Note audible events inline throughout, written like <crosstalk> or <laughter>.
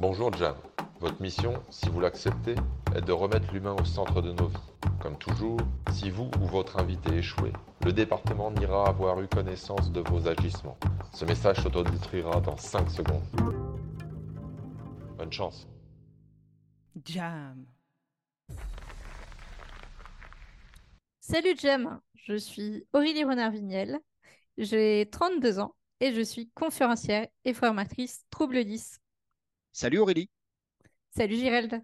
Bonjour Jam. Votre mission, si vous l'acceptez, est de remettre l'humain au centre de nos vies. Comme toujours, si vous ou votre invité échouez, le département n'ira avoir eu connaissance de vos agissements. Ce message s'autodétruira dans 5 secondes. Bonne chance. Jam. Salut Jam, je suis Aurélie Renard-Vignel, j'ai 32 ans et je suis conférencière et formatrice Trouble 10. Salut Aurélie. Salut Gérald.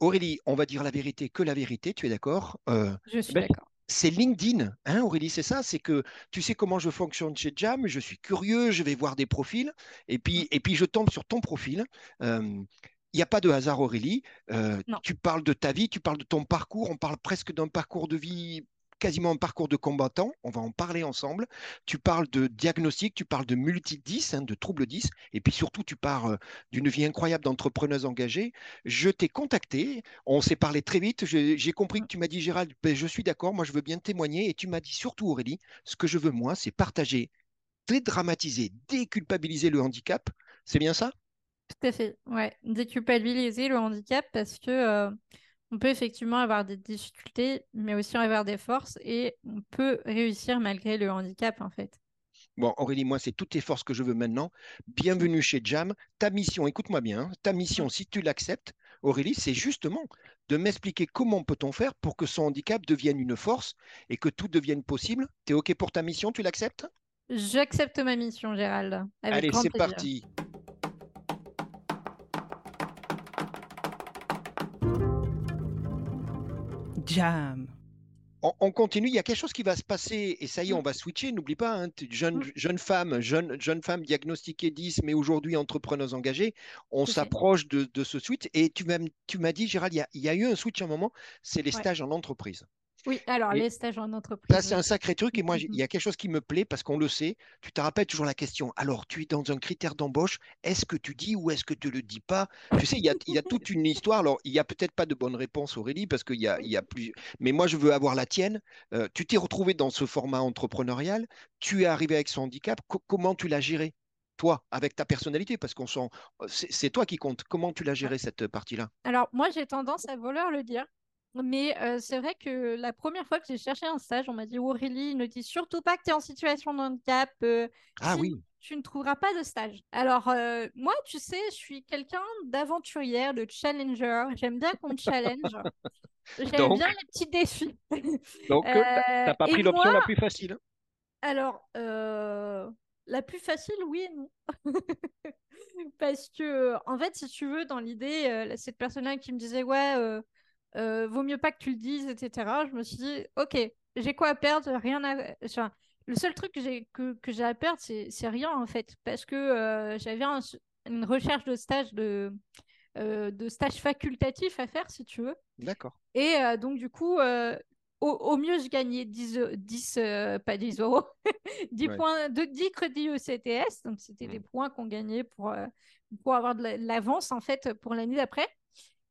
Aurélie, on va dire la vérité, que la vérité, tu es d'accord Euh, Je suis ben, d'accord. C'est LinkedIn, hein Aurélie, c'est ça C'est que tu sais comment je fonctionne chez Jam, je suis curieux, je vais voir des profils, et puis, et puis je tombe sur ton profil. Euh, Il n'y a pas de hasard, Aurélie. Euh, Non. tu parles de ta vie, tu parles de ton parcours, on parle presque d'un parcours de vie, quasiment un parcours de combattant. On va en parler ensemble. Tu parles de diagnostic, tu parles de multi-10, hein, de troubles 10, et puis surtout, tu parles euh, d'une vie incroyable d'entrepreneuse engagée. Je t'ai contacté, on s'est parlé très vite. J'ai compris que tu m'as dit, Gérald, ben, je suis d'accord, moi je veux bien témoigner. Et tu m'as dit surtout, Aurélie, ce que je veux, moi, c'est partager, dédramatiser, déculpabiliser le handicap. C'est bien ça? Tout à fait. Ouais, déculpabiliser le handicap parce que euh, on peut effectivement avoir des difficultés, mais aussi avoir des forces et on peut réussir malgré le handicap en fait. Bon, Aurélie, moi, c'est toutes tes forces que je veux maintenant. Bienvenue chez Jam. Ta mission, écoute-moi bien, hein, ta mission, si tu l'acceptes, Aurélie, c'est justement de m'expliquer comment peut-on faire pour que son handicap devienne une force et que tout devienne possible. Tu es OK pour ta mission, tu l'acceptes? J'accepte ma mission, Gérald. Avec Allez, c'est parti. Jam. On, on continue, il y a quelque chose qui va se passer et ça y est, on va switcher. N'oublie pas, hein, jeune, Mm. jeune femme, jeune, jeune femme diagnostiquée 10, mais aujourd'hui entrepreneuse engagée. On s'approche de, de ce switch et tu m'as, tu m'as dit, Gérald, il y a, il y a eu un switch à un moment, c'est les Ouais. stages en entreprise. Oui, alors Et les stages en entreprise. Ça, c'est un sacré truc. Et moi, il y a quelque chose qui me plaît parce qu'on le sait. Tu te rappelles toujours la question. Alors, tu es dans un critère d'embauche. Est-ce que tu dis ou est-ce que tu le dis pas? Tu sais, il y a, il y a toute une histoire. Alors, il n'y a peut-être pas de bonne réponse, Aurélie, parce qu'il y a, il y a plus. Mais moi, je veux avoir la tienne. Euh, tu t'es retrouvé dans ce format entrepreneurial. Tu es arrivé avec son handicap. Co- comment tu l'as géré Toi, avec ta personnalité, parce qu'on sent, c'est c'est toi qui compte. Comment tu l'as géré cette partie-là? Alors, moi, j'ai tendance à vouloir le dire. Mais euh, c'est vrai que la première fois que j'ai cherché un stage, on m'a dit Aurélie, ne dis surtout pas que tu es en situation de handicap. euh, Ah oui, tu ne trouveras pas de stage. Alors, euh, moi, tu sais, je suis quelqu'un d'aventurière, de challenger. J'aime bien qu'on me challenge. J'aime bien les petits défis. <laughs> donc Euh, t'as pas pris l'option la plus facile. Alors, euh, la plus facile, oui et non. <laughs> Parce que, en fait, si tu veux, dans l'idée, cette personne-là qui me disait, ouais, euh, vaut mieux pas que tu le dises, etc., je me suis dit, ok, j'ai quoi à perdre, rien à... enfin, le seul truc que j'ai que, que à perdre, c'est rien, en fait, parce que euh, j'avais un- une recherche de stage de, euh, de stage facultatif à faire, si tu veux. D'accord. Et donc, du coup, au, au mieux, je gagnais 10, eu- 10 euh, pas 10 euros, <laughs> 10 Ouais. points, de, 10 crédits ECTS. Donc, c'était des Mm. points qu'on gagnait pour, pour avoir de la- de l'avance, en fait, pour l'année d'après,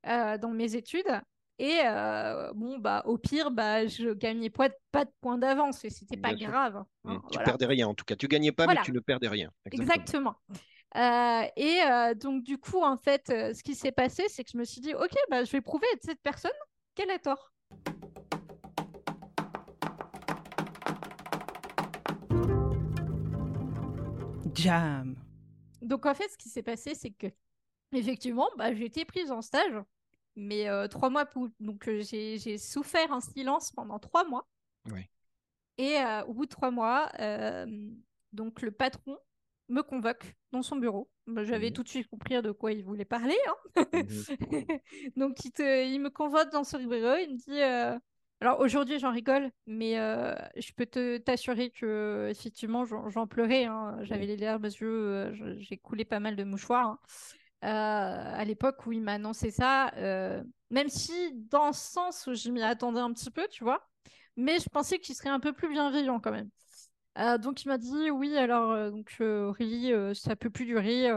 dans mes études. Et euh, bon, bah, au pire, bah, je gagnais pas, de- pas de points d'avance et c'était pas Bien grave. hein, Mm. Tu perdais rien en tout cas. Tu gagnais pas, Voilà. mais tu ne perdais rien. Exactement. Exactement. Euh, et euh, donc, du coup, en fait, euh, ce qui s'est passé, c'est que je me suis dit, OK, bah, je vais prouver à cette personne qu'elle a tort. Jam. Donc, en fait, ce qui s'est passé, c'est que, effectivement, bah, j'ai été prise en stage, mais euh, trois mois pour... Donc, euh, j'ai souffert en silence pendant trois mois. Oui. Et euh, au bout de trois mois, donc, le patron me convoque dans son bureau. Bah, J'avais Mhm. tout de suite compris de quoi il voulait parler. hein. Mhm. <laughs> Donc, il, te- il me convoque dans son bureau, il me dit Alors aujourd'hui, j'en rigole, mais euh, je peux te t'assurer que, effectivement, j'en pleurais. hein. J'avais les larmes aux yeux, j'ai coulé pas mal de mouchoirs. hein. Euh, à l'époque où il m'a annoncé ça, euh, même si dans le sens où je m'y attendais un petit peu, tu vois, mais je pensais qu'il serait un peu plus bienveillant quand même. Euh, donc il m'a dit oui alors euh, donc euh, Aurélie ça peut plus durer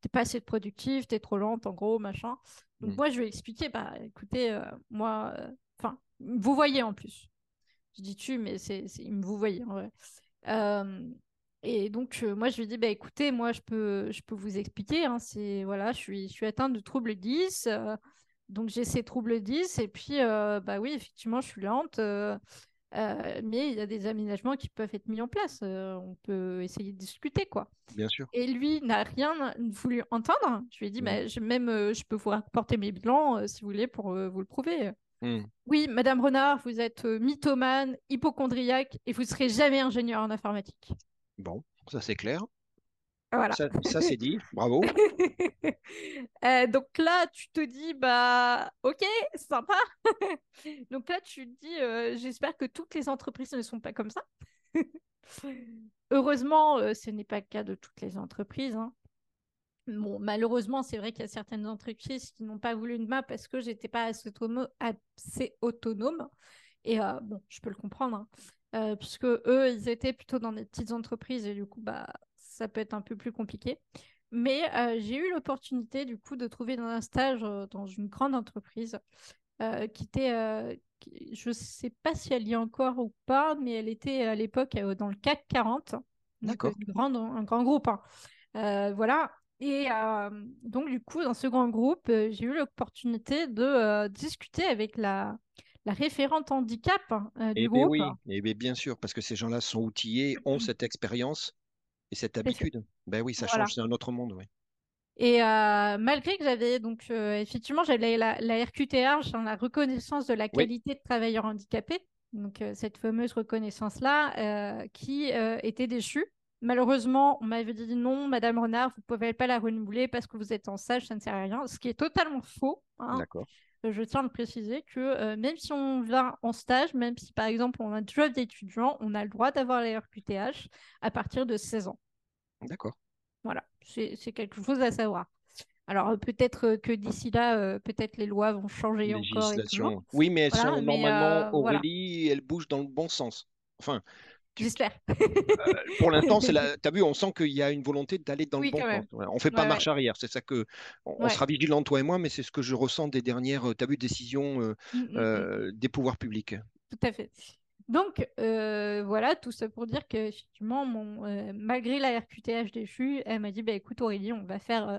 t'es pas assez productive t'es trop lente en gros machin donc Mm. moi je lui ai expliqué bah écoutez moi enfin vous voyez en plus je dis tu mais c'est il me vous voyez en vrai Et donc, euh, moi, je lui dis, bah, écoutez, moi, je peux, je peux vous expliquer. hein, c'est, voilà, je suis, je suis atteinte de troubles 10. euh, donc, j'ai ces troubles 10. Et puis, euh, bah oui, effectivement, je suis lente. euh, mais il y a des aménagements qui peuvent être mis en place. on peut essayer de discuter, quoi. Bien sûr. Et lui n'a rien voulu entendre. Je lui ai dit, Mm. bah, je, même, je peux vous rapporter mes bilans, si vous voulez, pour vous le prouver. Hmm. Oui, Madame Renard, vous êtes mythomane, hypochondriaque, et vous serez jamais ingénieur en informatique. Bon, ça c'est clair. Voilà. Ça, ça, c'est dit. Bravo. <laughs> Euh, donc là, tu te dis, bah, ok, sympa. <laughs> donc là, tu te dis, euh, j'espère que toutes les entreprises ne sont pas comme ça. <laughs> Heureusement, euh, ce n'est pas le cas de toutes les entreprises. hein. Bon, malheureusement, c'est vrai qu'il y a certaines entreprises qui n'ont pas voulu de moi parce que j'étais pas assez, automo- assez autonome. Et bon, je peux le comprendre, hein. Euh, puisque eux, ils étaient plutôt dans des petites entreprises et du coup, bah, ça peut être un peu plus compliqué. Mais euh, j'ai eu l'opportunité du coup de trouver un stage euh, dans une grande entreprise qui était, qui- je ne sais pas si elle y est encore ou pas, mais elle était à l'époque dans le CAC 40, donc D'accord. un grand groupe. hein. Voilà. Et donc du coup, dans ce grand groupe, j'ai eu l'opportunité de discuter avec la, la référente handicap euh, du Eh bien groupe. oui, eh bien, bien sûr, parce que ces gens-là sont outillés, ont cette expérience et cette habitude. Ben oui, ça Voilà. change, c'est un autre monde. oui. Et euh, malgré que j'avais donc euh, effectivement j'avais la, la RQTH, hein, la reconnaissance de la Oui. qualité de travailleur handicapé, donc euh, cette fameuse reconnaissance-là, euh, qui était déchue. Malheureusement, on m'avait dit non, Madame Renard, vous ne pouvez pas la renouveler parce que vous êtes en stage, ça ne sert à rien, ce qui est totalement faux. hein. D'accord. Euh, Je tiens à le préciser que euh, même si on vient en stage, même si par exemple on a un job d'étudiant, on a le droit d'avoir la RQTH à partir de 16 ans. D'accord. Voilà, c'est quelque chose à savoir. Alors euh, peut-être que d'ici là, euh, peut-être les lois vont changer encore et tout. Législation. Oui, mais elles Voilà, sont mais, normalement, euh, voilà. Aurélie, elles bougent dans le bon sens. Enfin, J'espère. pour l'instant, c'est la... tu as vu, on sent qu'il y a une volonté d'aller dans Oui, le bon sens. Voilà, On fait pas Ouais, marche arrière. C'est ça que. On, sera vigilant, toi et moi, mais c'est ce que je ressens des dernières, tu as vu, décisions euh, Mm, mm, mm, euh, des pouvoirs publics. Tout à fait. Donc euh, voilà, tout ça pour dire que effectivement, mon, euh, malgré la RQTH déchue, elle m'a dit bah, écoute Aurélie, on va faire, euh,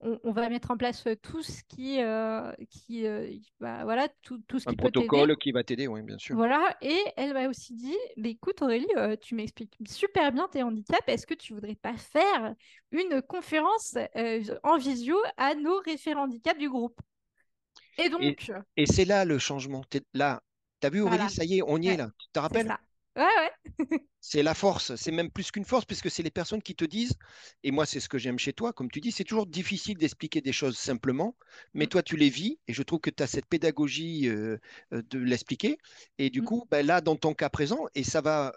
on, on va mettre en place euh, tout ce qui, euh, qui euh, bah, voilà, tout, tout ce Un qui peut t'aider. protocole qui va t'aider, oui, bien sûr. Voilà, et elle m'a aussi dit, bah, écoute Aurélie, euh, tu m'expliques super bien tes handicaps, est-ce que tu voudrais pas faire une conférence en visio à nos référents handicap du groupe? Et donc, Et c'est là le changement. Là, tu as vu, Aurélie, Voilà. ça y est, on y est là. Tu te rappelles? Ouais, ouais, <laughs> C'est la force, c'est même plus qu'une force, puisque c'est les personnes qui te disent, et moi c'est ce que j'aime chez toi, comme tu dis, c'est toujours difficile d'expliquer des choses simplement, mais Mm. toi tu les vis, et je trouve que tu as cette pédagogie euh, euh, de l'expliquer, et du Mm. coup, ben là, dans ton cas présent, et ça va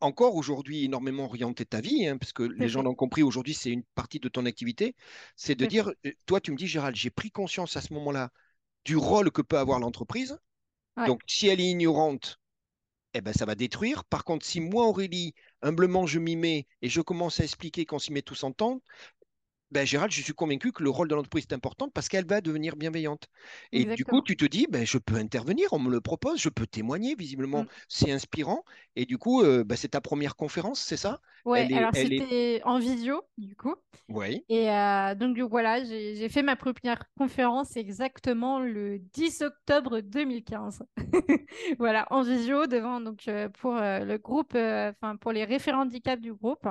encore aujourd'hui énormément orienter ta vie, hein, parce que les gens l'ont compris, aujourd'hui c'est une partie de ton activité, c'est de dire, euh, toi tu me dis, Gérald, j'ai pris conscience à ce moment-là du rôle que peut avoir l'entreprise, Ouais. donc si elle est ignorante, eh ben, ça va détruire. Par contre, si moi, Aurélie, humblement, je m'y mets et je commence à expliquer qu'on s'y met tous en ben, Gérald, je suis convaincu que le rôle de l'entreprise est important parce qu'elle va devenir bienveillante. Et du coup, tu te dis, ben, je peux intervenir, on me le propose, je peux témoigner, visiblement, Mm. c'est inspirant. Et du coup, euh, ben, c'est ta première conférence, c'est ça? Est- alors est- c'était en visio, du coup. Oui. Et euh, donc, voilà, j'ai fait ma première conférence exactement le 10 octobre 2015. <laughs> Voilà, en visio, devant, donc, euh, pour euh, le groupe, enfin, pour les référents handicap du groupe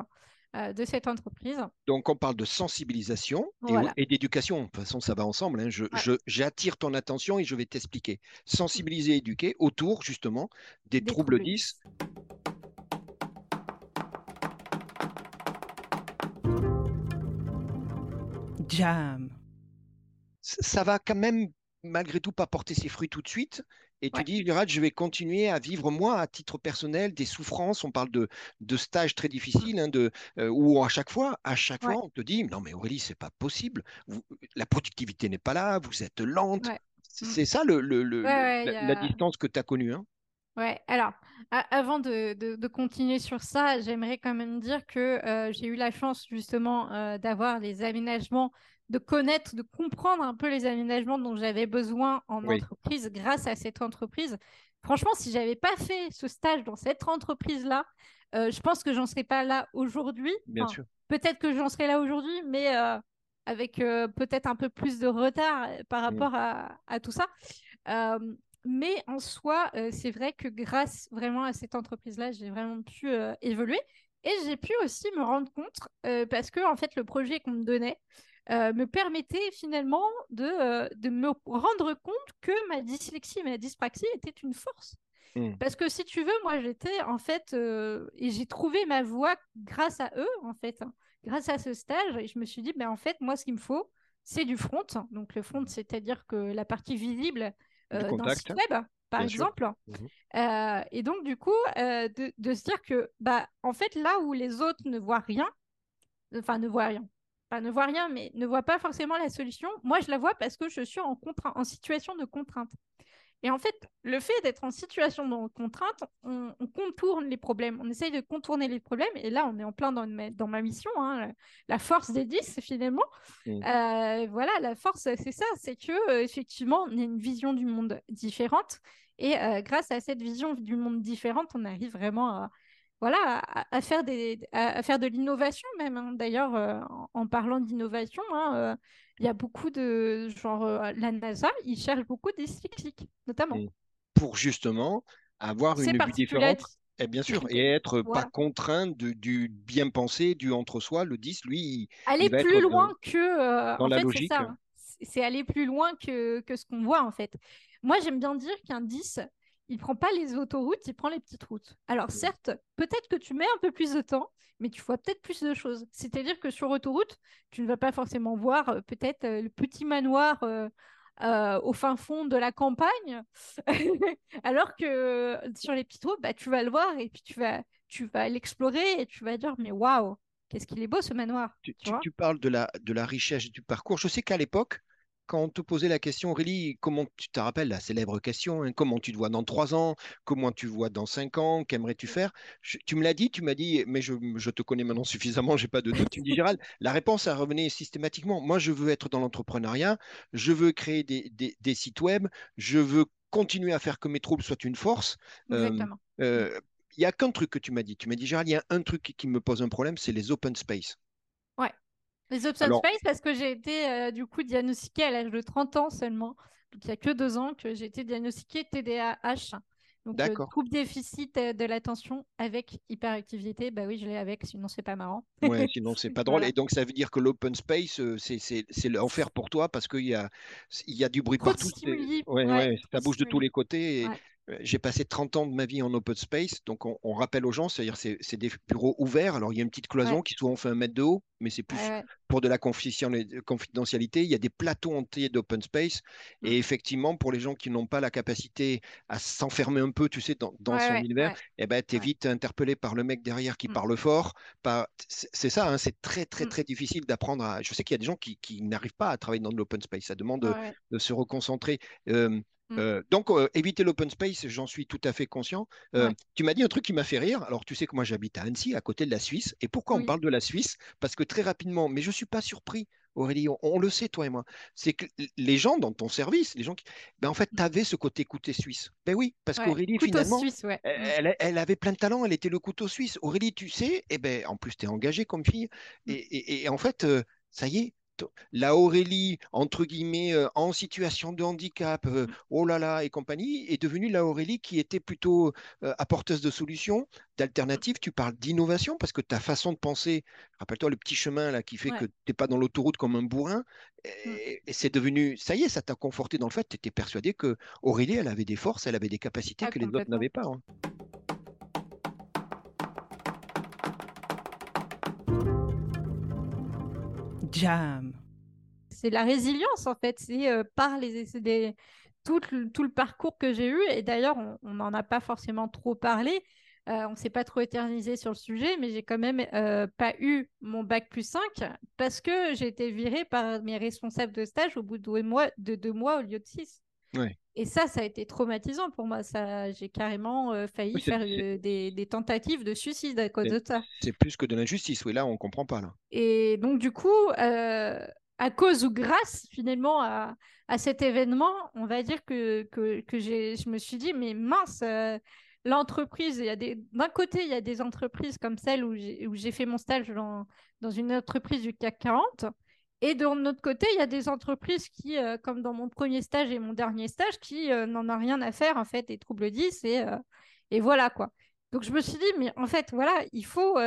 de cette entreprise. Donc, on parle de sensibilisation et, Voilà. et d'éducation. De toute façon, ça va ensemble. hein. Je, Ouais. je- j'attire ton attention et je vais t'expliquer. Sensibiliser, éduquer autour, justement, des, Des troubles troubles 10 jam, ça va quand même, malgré tout, pas porter ses fruits tout de suite. Et tu dis, Gérald, je vais continuer à vivre, moi, à titre personnel, des souffrances. On parle de, de stages très difficiles, hein, de, euh, où à chaque fois, à chaque Ouais. fois, on te dit, non, mais Aurélie, c'est pas possible. Vous- la productivité n'est pas là, vous êtes lente. Ouais. C'est ça le, la, distance que tu as connue. Hein? Ouais, alors, avant de, de- de continuer sur ça, j'aimerais quand même dire que euh, j'ai eu la chance justement euh, d'avoir les aménagements, de connaître, de comprendre un peu les aménagements dont j'avais besoin en Oui. entreprise grâce à cette entreprise. Franchement, si j'avais pas fait ce stage dans cette entreprise-là, Euh, je pense que j'en serais pas là aujourd'hui. Bien Enfin, sûr. Peut-être que j'en serais là aujourd'hui, mais euh, avec euh, peut-être un peu plus de retard par rapport à, à tout ça. Mais en soi, c'est vrai que grâce vraiment à cette entreprise-là, j'ai vraiment pu évoluer. Et j'ai pu aussi me rendre compte, parce que en fait, le projet qu'on me donnait euh, me permettait finalement de, euh, de me rendre compte que ma dyslexie, ma dyspraxie était une force. Mm. Parce que si tu veux, moi j'étais en fait, euh, et j'ai trouvé ma voie grâce à eux, en fait, hein, grâce à ce stage, et je me suis dit, ben, en fait, moi ce qu'il me faut, c'est du front. Donc le front, c'est-à-dire que la partie visible Du d'un site web, par bien exemple. Mhm. Euh, et donc du coup, euh, de, de se dire que, bah, en fait, là où les autres ne voient rien, enfin ne voient rien, enfin ne voient rien, mais ne voient pas forcément la solution, moi je la vois parce que je suis en, situation de contrainte. Et en fait, le fait d'être en situation de contrainte, on, on contourne les problèmes, on essaye de contourner les problèmes, et là, on est en plein dans ma, dans ma mission, hein, la, force des 10, finalement. Mm. Euh, voilà, la force, c'est ça, c'est que euh, effectivement, on a une vision du monde différente, et euh, grâce à cette vision du monde différente, on arrive vraiment à, voilà, à, à faire, des, à, à faire de l'innovation même. hein. D'ailleurs, euh, en, en parlant d'innovation, hein, euh, il y a beaucoup de genre euh, la NASA, ils cherchent beaucoup des dyslexiques, notamment. Mm. Pour justement avoir une vue différente. Et bien sûr, et <laughs> être pas Voilà. contraint de- du bien pensé, du entre-soi. Le 10, lui, il- aller va plus être loin que dans en la fait c'est logique. ça c'est c'est aller plus loin que, que ce qu'on voit en fait moi j'aime bien dire qu'un 10 il prend pas les autoroutes il prend les petites routes. Alors certes peut-être que tu mets un peu plus de temps mais tu vois peut-être plus de choses. C'est-à-dire que sur autoroute tu ne vas pas forcément voir euh, peut-être euh, le petit manoir euh, au fin fond de la campagne <laughs> alors que sur les petites routes bah, tu vas le voir et puis tu vas tu vas l'explorer et tu vas dire mais waouh qu'est-ce qu'il est beau ce manoir tu parles de la, de la richesse du parcours. Je sais qu'à l'époque, quand on te posait la question, Aurélie, comment tu te rappelles la célèbre question, hein, comment tu te vois dans trois ans, comment tu te vois dans cinq ans, qu'aimerais-tu faire? Je- Tu me l'as dit, tu m'as dit, mais je, je te connais maintenant <laughs> suffisamment, j'ai pas de doute. Tu me dis, Gérald, la réponse, elle revenait systématiquement. Moi, je veux être dans l'entrepreneuriat, je veux créer des, des- des sites web, je veux continuer à faire que mes troubles soient une force. Exactement euh, Il y a qu'un truc que tu m'as dit. Tu m'as dit, Gérald, il y a un truc qui, qui me pose un problème, c'est les open space. Les open Alors- space, parce que j'ai été euh, du coup diagnostiquée à l'âge de 30 ans seulement. Donc il n'y a que deux ans que j'ai été diagnostiquée TDAH. Donc euh, trouble déficit euh, de l'attention avec hyperactivité. Bah oui, je l'ai avec, sinon c'est pas marrant. Ouais, <laughs> sinon c'est pas drôle. Voilà. Et donc ça veut dire que l'open space, euh, c'est l'enfer pour toi parce qu'il y a, il y a du bruit Trop partout. Ouais, Ouais, ça bouge de tous les côtés. Et j'ai passé 30 ans de ma vie en open space. Donc on, on rappelle aux gens, c'est-à-dire c'est c'est des bureaux ouverts. Alors il y a une petite cloison Ouais. qui souvent fait un mètre de haut, mais c'est plus Ouais, pour de la confidentiali- confidentialité. Il y a des plateaux entiers d'open space. Mm. Et effectivement, pour les gens qui n'ont pas la capacité à s'enfermer un peu, tu sais, dans, son univers, eh ben, tu es vite interpellé par le mec derrière qui Mm. parle fort. Par... C'est ça, hein, c'est très, très, Mm. très difficile d'apprendre à. Je sais qu'il y a des gens qui, qui n'arrivent pas à travailler dans de l'open space. Ça demande de, se reconcentrer. Euh, Mm. euh, donc, euh, éviter l'open space, j'en suis tout à fait conscient. Euh, Ouais. Tu m'as dit un truc qui m'a fait rire. Alors, tu sais que moi, j'habite à Annecy, à côté de la Suisse. Et pourquoi on parle de la Suisse? Parce que très rapidement, mais je ne suis pas surpris, Aurélie, on, on le sait, toi et moi, c'est que les gens dans ton service, les gens qui. Ben, en fait, tu avais ce côté côté suisse. Ben oui, parce Ouais. qu'Aurélie, Couteau finalement. suisse, ouais. Mm. Elle, elle avait plein de talent, elle était le couteau suisse. Aurélie, tu sais, eh ben, en plus, tu es engagée comme fille. Mm. Et, et- et en fait, ça y est, la Aurélie, entre guillemets, euh, en situation de handicap, euh, Mm. oh là là, et compagnie, est devenue la Aurélie qui était plutôt euh, apporteuse de solutions, d'alternatives. Tu parles d'innovation parce que ta façon de penser, rappelle-toi le petit chemin là qui fait Ouais. que tu n'es pas dans l'autoroute comme un bourrin. Mm. Et, et c'est devenu, ça y est, ça t'a conforté dans le fait, tu étais persuadé que Aurélie, elle avait des forces, elle avait des capacités Ah, que les autres n'avaient pas. hein. Jam. c'est la résilience en fait, c'est euh, par les, c'est des- tout, le, tout le parcours que j'ai eu, et d'ailleurs on n'en a pas forcément trop parlé, euh, on ne s'est pas trop éternisé sur le sujet, mais j'ai quand même euh, pas eu mon bac plus 5 parce que j'ai été virée par mes responsables de stage au bout de deux mois, de deux mois au lieu de six. Ouais. Et ça, ça a été traumatisant pour moi. Ça, j'ai carrément euh, failli Oui, faire euh, des, des tentatives de suicide à cause de ça. C'est plus que de l'injustice, oui, là, on comprend pas, là. Et donc, du coup, euh, à cause ou grâce finalement à, à cet événement, on va dire que, que, que j'ai, je me suis dit, mais mince, l'entreprise, il y a des... d'un côté, il y a des entreprises comme celle où j'ai, où j'ai fait mon stage dans, dans une entreprise du CAC 40. Et de notre côté, il y a des entreprises qui, euh, comme dans mon premier stage et mon dernier stage, qui euh, n'en ont rien à faire, en fait, et trouble 10, et, euh, et voilà, quoi. Donc, je me suis dit, mais en fait, voilà, il faut,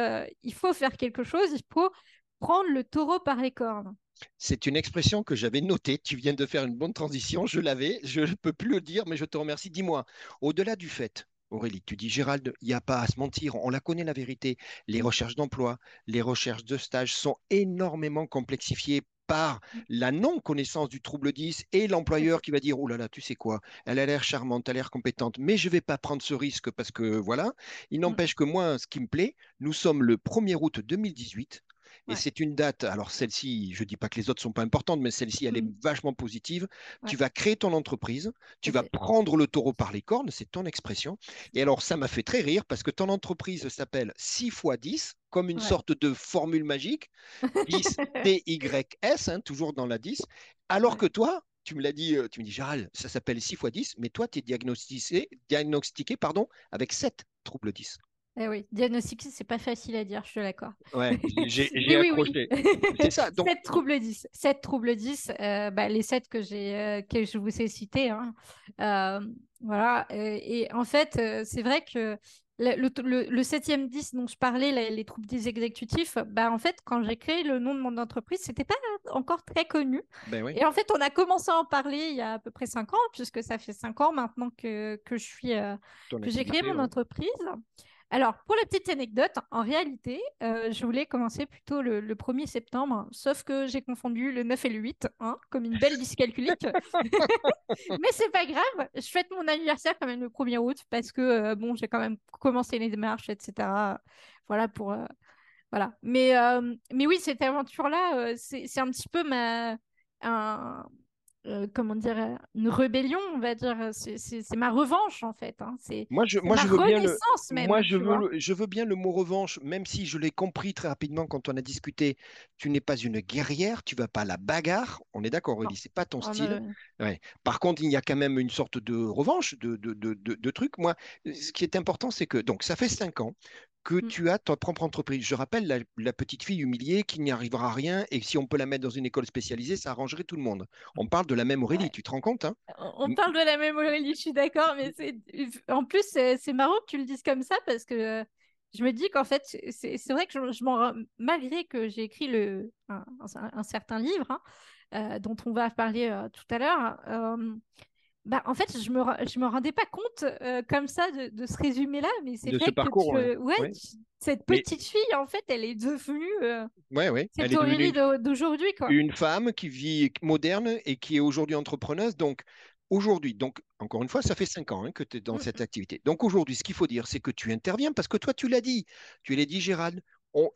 il faut faire quelque chose, il faut prendre le taureau par les cornes. C'est une expression que j'avais notée. Tu viens de faire une bonne transition. Je l'avais. Je ne peux plus le dire, mais je te remercie. Dis-moi, au-delà du fait, Aurélie, tu dis Gérald, il n'y a pas à se mentir. On la connaît la vérité. Les recherches d'emploi, les recherches de stage sont énormément complexifiées par la non-connaissance du trouble 10 et l'employeur qui va dire, oh là là, tu sais quoi, elle a l'air charmante, elle a l'air compétente, mais je ne vais pas prendre ce risque parce que voilà. Il mm. n'empêche que moi, ce qui me plaît, nous sommes le 1er août 2018. Et c'est une date, alors celle-ci, je ne dis pas que les autres ne sont pas importantes, mais celle-ci, elle est mmh. vachement positive. Tu vas créer ton entreprise, tu vas prendre le taureau par les cornes, c'est ton expression. Et alors, ça m'a fait très rire parce que ton entreprise s'appelle 6 x 10, comme une sorte de formule magique, 10 <laughs> TYS, hein, toujours dans la 10, alors que toi, tu me l'as dit, euh, tu me dis, Gérald, ça s'appelle 6 x 10, mais toi, tu es diagnostiqué, diagnostiqué pardon, avec 7 troubles 10. Eh oui, diagnostic, c'est pas facile à dire, je suis d'accord. Ouais, <laughs> j'ai accroché. <laughs> c'est ça. Donc... 7 troubles 10. 7 troubles 10, euh, bah, les 7 que, euh, que je vous ai cités. Hein. Euh, voilà. Et, en fait, c'est vrai que le, le, 7e 10 dont je parlais, les, troubles 10 exécutifs, bah, en fait, quand j'ai créé le nom de mon entreprise, c'était pas encore très connu. Ben oui. Et en fait, on a commencé à en parler il y a à peu près 5 ans, puisque ça fait 5 ans maintenant que, que je suis, que j'ai créé mon entreprise. Alors, pour la petite anecdote, en réalité, euh, je voulais commencer plutôt le, 1er septembre, sauf que j'ai confondu le 9 et le 8, hein, comme une belle dyscalculique. <laughs> Mais c'est pas grave, je fête mon anniversaire quand même le 1er août, parce que, euh, bon, j'ai quand même commencé les démarches, etc. Voilà, pour... Euh, voilà. Mais, mais oui, cette aventure-là, c'est un petit peu ma... Un, euh, comment dire, une rébellion, on va dire. C'est ma revanche, en fait. Hein. C'est moi, je, moi, je veux bien le, moi, je veux, je veux bien le mot revanche, même si je l'ai compris très rapidement quand on a discuté. Tu n'es pas une guerrière, tu vas pas à la bagarre. On est d'accord, Aurélie, c'est pas ton oh, style. Ouais. Par contre, il y a quand même une sorte de revanche, de, de, de, de, truc. Moi, ce qui est important, c'est que donc ça fait cinq ans que mmh. tu as ta propre entreprise. Je rappelle la, petite fille humiliée qui n'y arrivera à rien et si on peut la mettre dans une école spécialisée, ça arrangerait tout le monde. On parle de la même Aurélie, tu te rends compte hein? On parle de la même Aurélie, je suis d'accord, mais en plus c'est marrant que tu le dises comme ça parce que je me dis qu'en fait c'est vrai que je, je malgré que j'ai écrit le un, certain livre hein, euh, dont on va parler euh, tout à l'heure. Euh, bah, en fait, je me, je me rendais pas compte euh, comme ça de, de ce résumé-là, mais c'est vrai que ouais. cette petite fille, en fait, elle est devenue euh, ouais, cette Aurélie d'aujourd'hui. Une femme qui vit moderne et qui est aujourd'hui entrepreneuse. Donc, aujourd'hui, donc, encore une fois, ça fait cinq ans hein, que tu es dans mmh, cette activité. Donc, aujourd'hui, ce qu'il faut dire, c'est que tu interviens parce que toi, tu l'as dit. Tu l'as dit, Gérald,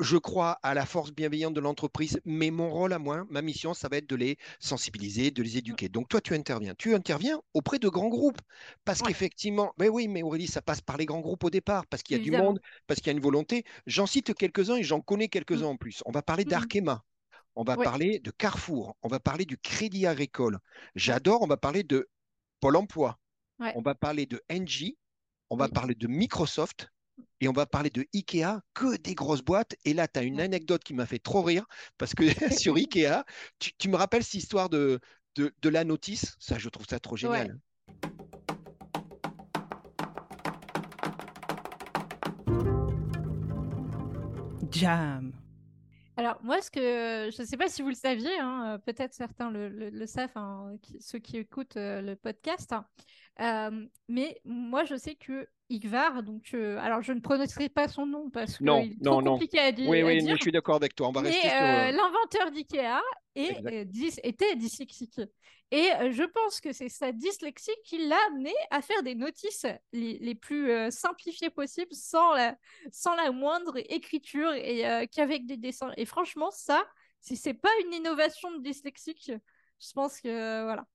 je crois à la force bienveillante de l'entreprise, mais mon rôle à moi, ma mission, ça va être de les sensibiliser, de les éduquer. Donc toi, tu interviens. Tu interviens auprès de grands groupes. Parce qu'effectivement, mais oui, mais Aurélie, ça passe par les grands groupes au départ, parce qu'il y a du monde, parce qu'il y a une volonté. J'en cite quelques-uns et j'en connais quelques-uns mmh. en plus. On va parler mmh d'Arkema. On va parler de Carrefour, on va parler du Crédit Agricole. J'adore, on va parler de Pôle Emploi. On va parler de Engie, on va parler de Microsoft, et on va parler de Ikea, que des grosses boîtes. Et là, tu as une anecdote qui m'a fait trop rire, parce que <laughs> sur Ikea, tu, me rappelles cette histoire de, de, la notice? Ça, je trouve ça trop génial. Jam. Alors moi, ce que je ne sais pas si vous le saviez, hein, peut-être certains le, savent, hein, ceux qui écoutent euh, le podcast, hein, euh, mais moi je sais que Igvar. Donc, euh, alors, je ne prononcerai pas son nom parce que c'est trop compliqué à dire. Oui, oui, je suis d'accord avec toi. On va mais, rester euh, l'inventeur d'IKEA euh, était dyslexique. Et je pense que c'est sa dyslexie qui l'a amené à faire des notices les, plus simplifiées possibles, sans la, sans la moindre écriture et qu'avec des dessins. Et franchement, ça, si c'est pas une innovation de dyslexique, je pense que voilà.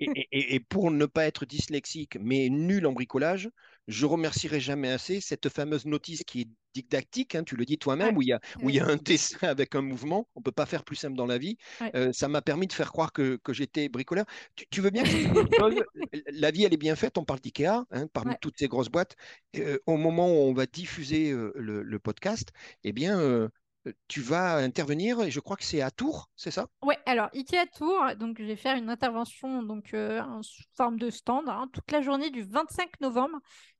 Et, et- et- et pour ne pas être dyslexique, mais nul en bricolage, je remercierai jamais assez cette fameuse notice qui est didactique, hein, tu le dis toi-même, Ouais, où il y a, où il y a un dessin <laughs> avec un mouvement. On peut pas faire plus simple dans la vie. Ouais. Euh, ça m'a permis de faire croire que, que j'étais bricoleur. Tu, tu veux bien que <laughs> La vie, elle est bien faite. On parle d'IKEA, hein, parmi Ouais. toutes ces grosses boîtes. Euh, au moment où on va diffuser euh, le, le podcast, eh bien, tu vas intervenir, et je crois que c'est à Tours, c'est ça? Ouais, alors Ikea Tour, donc je vais faire une intervention donc euh, en sous forme de stand hein, toute la journée du 25 novembre.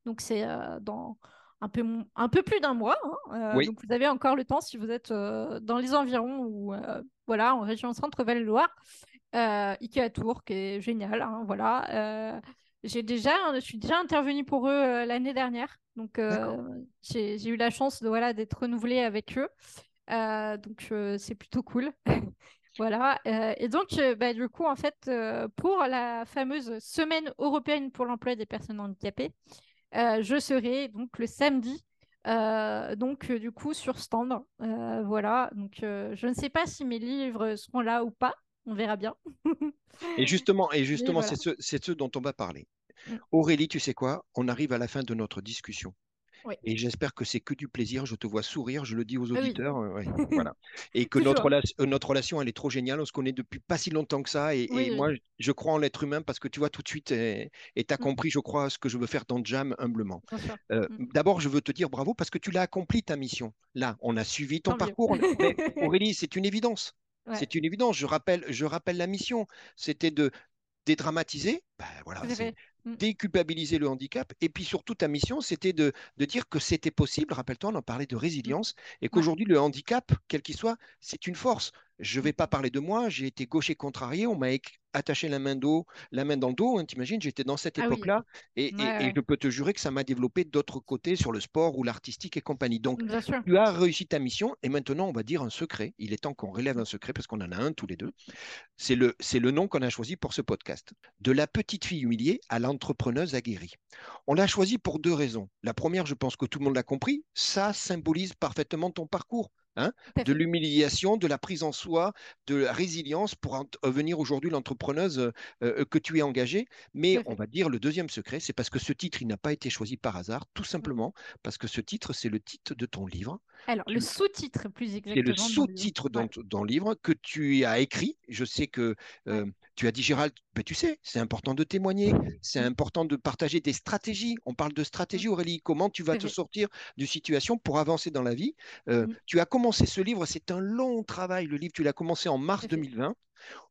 Donc c'est euh, dans un peu, un peu plus d'un mois. hein, euh, Oui. donc vous avez encore le temps si vous êtes euh, dans les environs ou voilà en région Centre-Val de Loire. Euh, Ikea Tour qui est génial. hein, voilà. J'ai déjà, je suis déjà intervenue pour eux l'année dernière. Donc j'ai eu la chance de voilà d'être renouvelée avec eux. Euh, donc euh, c'est plutôt cool. <laughs> Voilà. euh, et donc, bah, du coup, en fait, pour la fameuse Semaine européenne pour l'emploi des personnes handicapées, je serai donc le samedi, euh, donc euh, du coup sur stand. Euh, voilà. Donc, euh, je ne sais pas si mes livres seront là ou pas. On verra bien. Et justement, et <laughs> justement, voilà. c'est ce, c'est ce dont on va parler. Mm. Aurélie, tu sais quoi? On arrive à la fin de notre discussion. Oui. Et j'espère que c'est que du plaisir. Je te vois sourire, je le dis aux Ah oui. auditeurs. euh, ouais, <laughs> voilà. Et que notre, rela- euh, notre relation, elle est trop géniale. On se connaît depuis pas si longtemps que ça. Et, Oui, moi, je crois en l'être humain parce que tu vois tout de suite, et tu as Mm. compris, je crois, ce que je veux faire dans Jam humblement. Euh, Mm. D'abord, je veux te dire bravo parce que tu l'as accompli ta mission. Là, on a suivi ton Tant parcours. <laughs> Mais Aurélie, c'est une évidence. Ouais. C'est une évidence. Je rappelle, je rappelle la mission. C'était de dédramatiser, ben voilà, Mm. déculpabiliser le handicap. Et puis surtout, ta mission, c'était de, de dire que c'était possible. Rappelle-toi, on en parlait de résilience et qu'aujourd'hui, le handicap, quel qu'il soit, c'est une force. Je ne vais pas parler de moi, j'ai été gaucher contrarié, on m'a attaché la main, dos, la main dans le dos, hein, t'imagines, j'étais dans cette Ah oui. époque-là et, et- Ouais, et ouais. je peux te jurer que ça m'a développé d'autres côtés sur le sport ou l'artistique et compagnie. Donc, tu as réussi ta mission et maintenant on va dire un secret. Il est temps qu'on relève un secret parce qu'on en a un tous les deux. C'est le, le nom qu'on a choisi pour ce podcast. De la petite fille humiliée à l'entrepreneuse aguerrie. On l'a choisi pour deux raisons. La première, je pense que tout le monde l'a compris, ça symbolise parfaitement ton parcours. hein, de l'humiliation, de la prise en soi, de la résilience pour en- devenir aujourd'hui l'entrepreneuse euh, euh, que tu es engagée. Mais on va dire le deuxième secret, c'est parce que ce titre, il n'a pas été choisi par hasard, tout simplement parce que ce titre, c'est le titre de ton livre. Alors, le sous-titre, plus C'est exactement. dans le sous-titre dans, le livre que tu as écrit. Je sais que euh, tu as dit, Gérald, ben, tu sais, c'est important de témoigner, c'est Mm. important de partager des stratégies. On parle de stratégie, Aurélie. Comment tu vas C'est te vrai. sortir d'une situation pour avancer dans la vie? Euh, Mm. Tu as commencé ce livre, c'est un long travail. Le livre, tu l'as commencé en mars Tout à fait. 2020.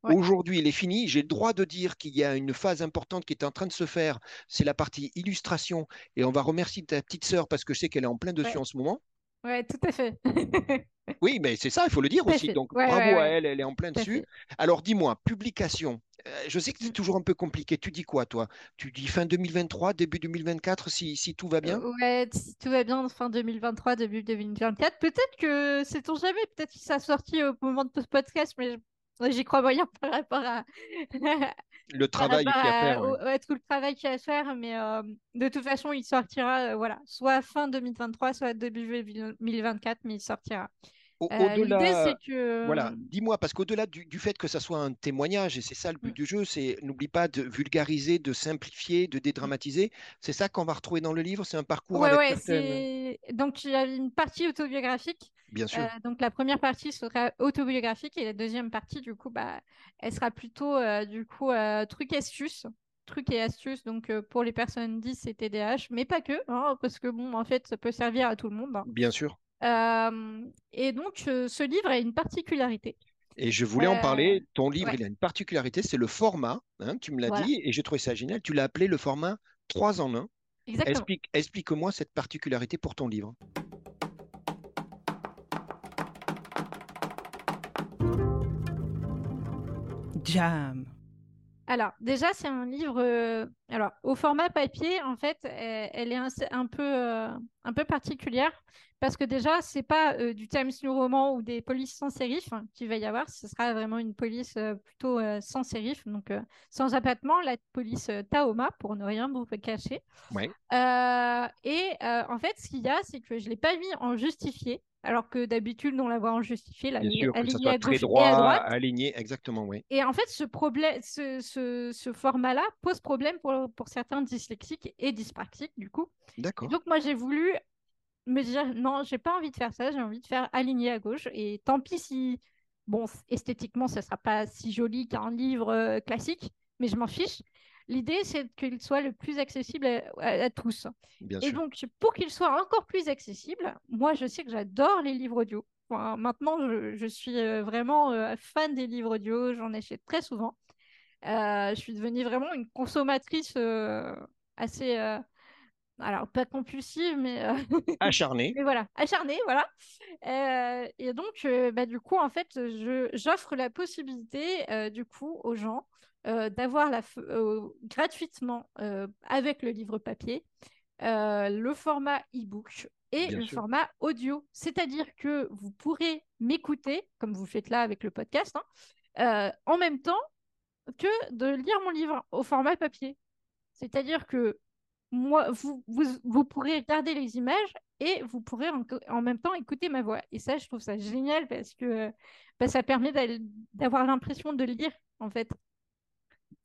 Ouais. Aujourd'hui, il est fini. J'ai le droit de dire qu'il y a une phase importante qui est en train de se faire. C'est la partie illustration. Et on va remercier ta petite sœur parce que je sais qu'elle est en plein dessus Ouais. en ce moment. Ouais, tout à fait. <laughs> Oui, mais c'est ça, il faut le dire Tout aussi. fait. Donc, Ouais, bravo ouais, à elle, elle est en plein Tout dessus. fait. Alors, dis-moi, publication. Euh, je sais que c'est Mm. toujours un peu compliqué. Tu dis quoi, toi? Tu dis fin 2023, début 2024, si, si tout va bien? Euh, Ouais, si tout va bien, fin 2023, début 2024. Peut-être que, sait-on jamais, peut-être que ça sorti au moment de ce podcast, mais j'y crois moyen par rapport à, <laughs> Le travail qu'il y a à faire. ouais. au- ouais, tout le travail qu'il y a à faire. Mais euh, de toute façon, il sortira, euh, voilà, soit fin 2023, soit début 2024, mais il sortira. Euh, Au-delà, c'est que. Voilà, dis-moi, parce qu'au-delà du, du fait que ça soit un témoignage, et c'est ça le but Mm. du jeu, c'est n'oublie pas de vulgariser, de simplifier, de dédramatiser. C'est ça qu'on va retrouver dans le livre, c'est un parcours Ouais, avec ouais, certaines... c'est. Donc, il y a une partie autobiographique. Bien sûr, Euh, donc la première partie sera autobiographique et la deuxième partie du coup bah elle sera plutôt euh, du coup euh, trucs et astuces trucs et astuces donc euh, pour les personnes 10 et TDAH mais pas que hein, parce que bon en fait ça peut servir à tout le monde hein. bien sûr. Euh, et donc ce livre a une particularité Et je voulais en parler. Ton livre, ouais. il a une particularité, c'est le format. hein, tu me l'as Voilà. dit, et j'ai trouvé ça génial. Tu l'as appelé le format 3 en 1. exactement Explique, explique-moi cette particularité pour ton livre. Jam. Alors, déjà, c'est un livre. euh, alors, au format papier, en fait, elle, elle est un, un peu, euh, un peu particulière parce que déjà, c'est pas euh, du Times New Roman ou des polices sans sérif hein, qu'il va y avoir. Ce sera vraiment une police euh, plutôt euh, sans sérif, donc euh, sans abattement, la police euh, Taoma, pour ne rien vous cacher. Ouais. Euh, et euh, en fait, ce qu'il y a, c'est que je ne l'ai pas mis en justifié. Alors que d'habitude, on la voit en justifié, là, Bien sûr, que ça alignée soit à très gauche et à droit, droite. aligné, exactement, oui. Et en fait, ce, problème, ce, ce- ce format-là pose problème pour, pour certains dyslexiques et dyspraxiques, du coup. D'accord. donc, moi, j'ai voulu me dire, non, j'ai pas envie de faire ça, j'ai envie de faire aligné à gauche. Et tant pis si, bon, esthétiquement, ça sera pas si joli qu'un livre euh, classique, mais je m'en fiche. L'idée, c'est qu'il soit le plus accessible à, à- à tous. Bien Et sûr. donc, pour qu'il soit encore plus accessible, moi, je sais que j'adore les livres audio. Enfin, maintenant, je, je suis euh, vraiment euh, fan des livres audio, j'en achète très souvent. Euh, je suis devenue vraiment une consommatrice euh, assez, alors pas compulsive, mais, euh, <laughs> Acharné. mais voilà, acharnée, voilà. Et donc, bah, du coup, en fait, j'offre la possibilité, du coup, aux gens euh, d'avoir euh, gratuitement, euh, avec le livre papier, le format e-book et Bien le sûr. format audio. C'est-à-dire que vous pourrez m'écouter, comme vous faites là avec le podcast, hein, en même temps que de lire mon livre au format papier. C'est-à-dire que moi, vous, vous, vous pourrez regarder les images et vous pourrez en, en même temps écouter ma voix. Et ça, je trouve ça génial parce que bah, ça permet d'avoir l'impression de lire, en fait,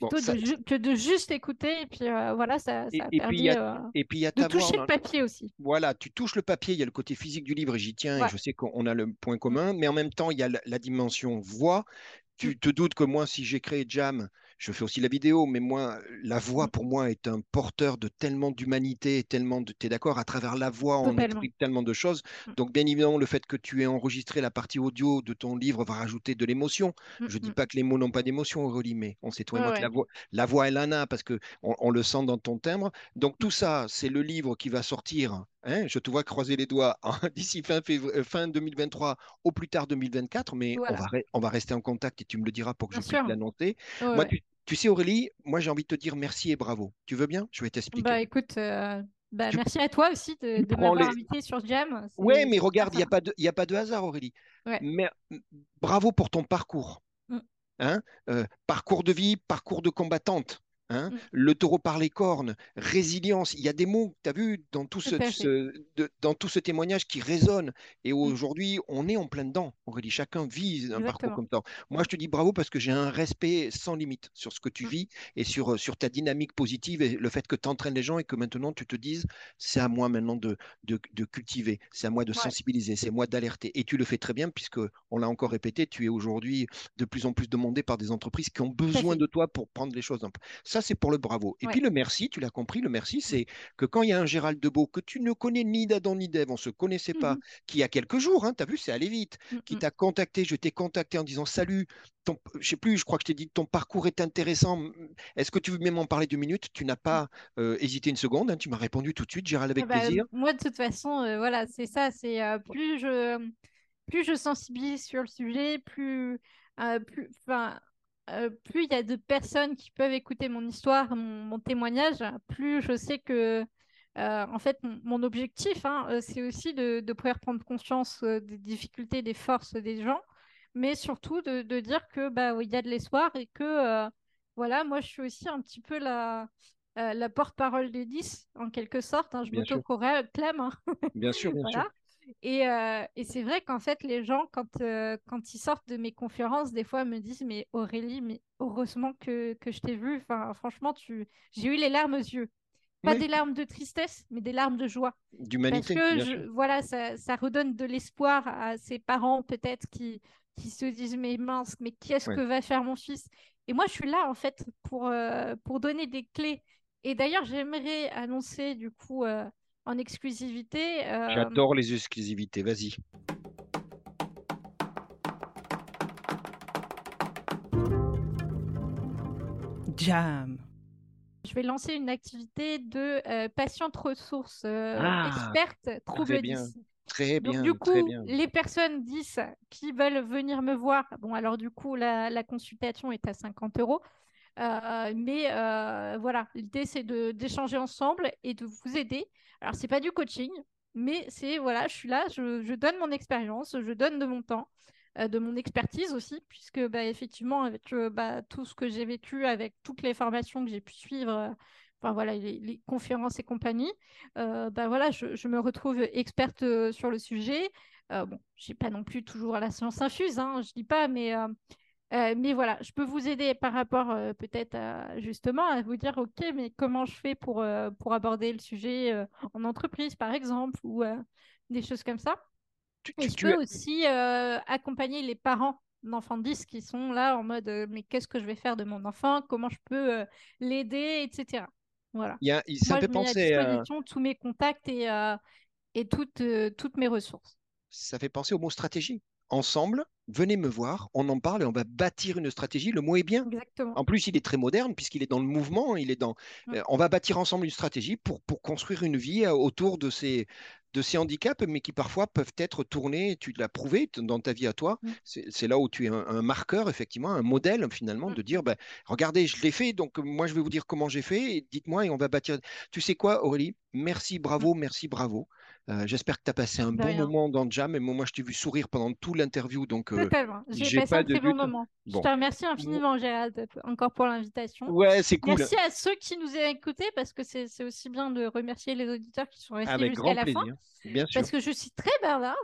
Bon, plutôt ça- de ju- que de juste écouter. Et puis euh, voilà, ça, Et, ça a et puis, il y permis a, euh, et puis, il y a de toucher le en- papier aussi. Voilà, tu touches le papier, il y a le côté physique du livre, et j'y tiens, et je sais qu'on a le point commun, mais en même temps, il y a la, la dimension voix. Tu te doutes que moi, si j'ai créé Jam, je fais aussi la vidéo, mais moi, la voix, pour moi, est un porteur de tellement d'humanité, tellement de... Tu es d'accord? À travers la voix, on exprime tellement de choses. Mm. Donc, bien évidemment, le fait que tu aies enregistré la partie audio de ton livre va rajouter de l'émotion. Mm, Je dis mm. pas que les mots n'ont pas d'émotion, Aurélie, mais on sait, toi et Ouais, moi, que la voix, la voix, elle en a, parce que on, on le sent dans ton timbre. Donc, tout ça, c'est le livre qui va sortir. hein, je te vois croiser les doigts hein, <laughs> d'ici fin, euh, fin 2023, au plus tard 2024, mais on, va on va rester en contact et tu me le diras pour que Bien je puisse l'annoncer. Ouais, Moi, tu, tu sais, Aurélie, moi, j'ai envie de te dire merci et bravo. Tu veux bien? Je vais t'expliquer. Bah écoute, euh, bah, Tu- merci à toi aussi de, m'avoir les- invité sur Jam. Ouais, mais regarde, il n'y a, pas de- y a pas de hasard, Aurélie. Ouais. Mais m- bravo pour ton parcours. Mm. Hein Euh, parcours de vie, parcours de combattante. Hein Mm. Le taureau par les cornes, résilience. Il y a des mots, tu as vu, dans tout, ce, de- dans tout ce témoignage qui résonne. Et aujourd'hui, on est en plein dedans. Aurélie, chacun vit un parcours comme ça. Moi, je te dis bravo parce que j'ai un respect sans limite sur ce que tu Mm. vis et sur, sur ta dynamique positive et le fait que tu entraînes les gens et que maintenant tu te dises, c'est à moi maintenant de, de, de cultiver, c'est à moi de Ouais. sensibiliser, c'est à moi d'alerter. Et tu le fais très bien puisque, on l'a encore répété, tu es aujourd'hui de plus en plus demandé par des entreprises qui ont besoin de toi pour prendre les choses. en- Ça, c'est pour le bravo. Et Ouais. puis le merci, tu l'as compris, le merci, c'est que quand il y a un Gérald Debeau que tu ne connais ni d'Adam ni d'Ève, on ne se connaissait pas, Mhm. qui il y a quelques jours, hein, tu as vu, c'est allé vite, Mm, qui t'a contacté, je t'ai contacté en disant salut, ton, je sais plus, je crois que je t'ai dit que ton parcours est intéressant. Est-ce que tu veux même en parler deux minutes? Tu n'as pas euh, hésité une seconde, hein, tu m'as répondu tout de suite, Gérald, avec Ah bah, plaisir. moi, de toute façon, euh, voilà, c'est ça. C'est euh, plus je, plus je sensibilise sur le sujet, plus, euh, plus, euh, plus il y a de personnes qui peuvent écouter mon histoire, mon, mon témoignage, plus je sais que, euh, en fait, mon, mon objectif, hein, euh, c'est aussi de, de pouvoir prendre conscience des difficultés, des forces des gens, mais surtout de, de dire que bah, il y a de l'espoir et que, euh, voilà, moi, je suis aussi un petit peu la la porte-parole des 10, en quelque sorte. hein, je m'auto-clame. hein, Bien sûr, bien <laughs> sûr. Et, euh, et c'est vrai qu'en fait, les gens, quand, euh, quand ils sortent de mes conférences, des fois me disent Mais Aurélie, mais heureusement que, que je t'ai vue. Enfin, franchement, tu... j'ai eu les larmes aux yeux. Pas Oui. des larmes de tristesse, mais des larmes de joie. Parce D'humanité, que je- sûr. voilà, ça, ça redonne de l'espoir à ces parents peut-être qui, qui se disent mais mince, mais qu'est-ce Ouais. que va faire mon fils? Et moi, je suis là en fait pour, euh, pour donner des clés. Et d'ailleurs, j'aimerais annoncer du coup en exclusivité. euh, J'adore les exclusivités, vas-y. Jam. je vais lancer une activité de euh, patiente ressource euh, Ah, experte trouble bien, 10. Très Donc, bien, du très coup, bien. les personnes 10 qui veulent venir me voir, bon, alors du coup, la, la consultation est à 50 euros. Euh, mais euh, voilà, l'idée, c'est d'échanger ensemble et de vous aider. Alors, c'est pas du coaching, mais c'est, voilà, je suis là, je, je donne mon expérience, je donne de mon temps, euh, de mon expertise aussi, puisque, bah, effectivement, avec bah, tout ce que j'ai vécu, avec toutes les formations que j'ai pu suivre, enfin, voilà, les, conférences et compagnie, bah, voilà, je, je me retrouve experte sur le sujet. Bon, j'ai pas non plus toujours la science infuse, hein, je dis pas, mais euh, mais voilà, je peux vous aider par rapport euh, peut-être à- justement à vous dire, ok, mais comment je fais pour, euh, pour aborder le sujet en entreprise, par exemple, ou des choses comme ça. Tu, Et tu- je tu peux as- aussi accompagner les parents d'enfants de 10 qui sont là en mode, mais qu'est-ce que je vais faire de mon enfant, comment je peux l'aider, etc. Voilà. il y a- ça Moi, je mets à penser à, disposition tous mes contacts et, et toutes, toutes mes ressources. ça fait penser au mot stratégie. Ensemble, venez me voir, on en parle et on va bâtir une stratégie. Le mot est bien. Exactement. En plus, il est très moderne puisqu'il est dans le mouvement. Il est dans. Mm. euh, On va bâtir ensemble une stratégie pour, pour construire une vie euh, autour de ces, de ces handicaps, mais qui parfois peuvent être tournés. Tu l'as prouvé dans ta vie à toi. Mm. C'est là où tu es un, un marqueur, effectivement, un modèle finalement, Mm. de dire ben, regardez, je l'ai fait, donc euh, moi je vais vous dire comment j'ai fait. Dites-moi et on va bâtir. Tu sais quoi, Aurélie? Merci, bravo, merci, bravo. Euh, J'espère que tu as passé un De bon rien. moment dans le jam. Et moi, je t'ai vu sourire pendant tout l'interview, donc euh. J'ai passé pas un de très bon moment. Je te remercie infiniment, Gérald, encore pour l'invitation. ouais, c'est cool. Merci à ceux qui nous ont écoutés parce que c'est aussi bien de remercier les auditeurs qui sont restés jusqu'à la fin. plaisir, bien sûr. Parce que je suis très bavarde.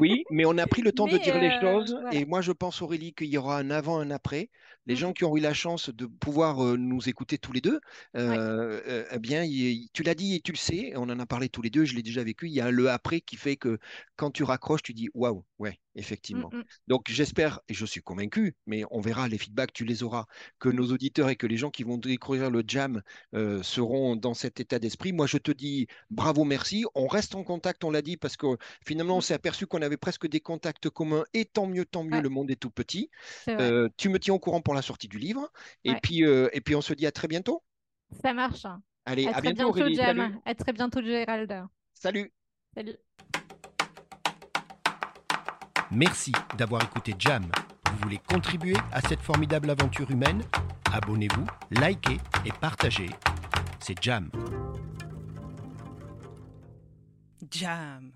Oui, mais on a pris le temps de dire les euh, choses. voilà. Et moi, je pense, Aurélie, qu'il y aura un avant, un après. Les Mm. gens qui ont eu la chance de pouvoir nous écouter tous les deux, eh bien, tu l'as dit et tu le sais, on en a parlé tous les deux, je l'ai déjà vécu. Il y a le après qui fait que quand tu raccroches, tu dis waouh, ouais, effectivement. Mm, mm. Donc, j'espère, et je suis convaincu, mais on verra les feedbacks, tu les auras, que nos auditeurs et que les gens qui vont découvrir le jam euh, seront dans cet état d'esprit. Moi, je te dis bravo, merci. On reste en contact, on l'a dit, parce que finalement, on Mm. s'est aperçu qu'on avait presque des contacts communs, et tant mieux, tant mieux, Ouais. le monde est tout petit. Euh, tu me tiens au courant pour la sortie du livre, et puis, euh, et puis on se dit à très bientôt. Ça marche. hein. Allez, À à très bientôt, bientôt. Jam. À très bientôt, Gérald. Salut. Salut. Merci d'avoir écouté Jam. Vous voulez contribuer à cette formidable aventure humaine? Abonnez-vous, likez et partagez. C'est Jam. Jam.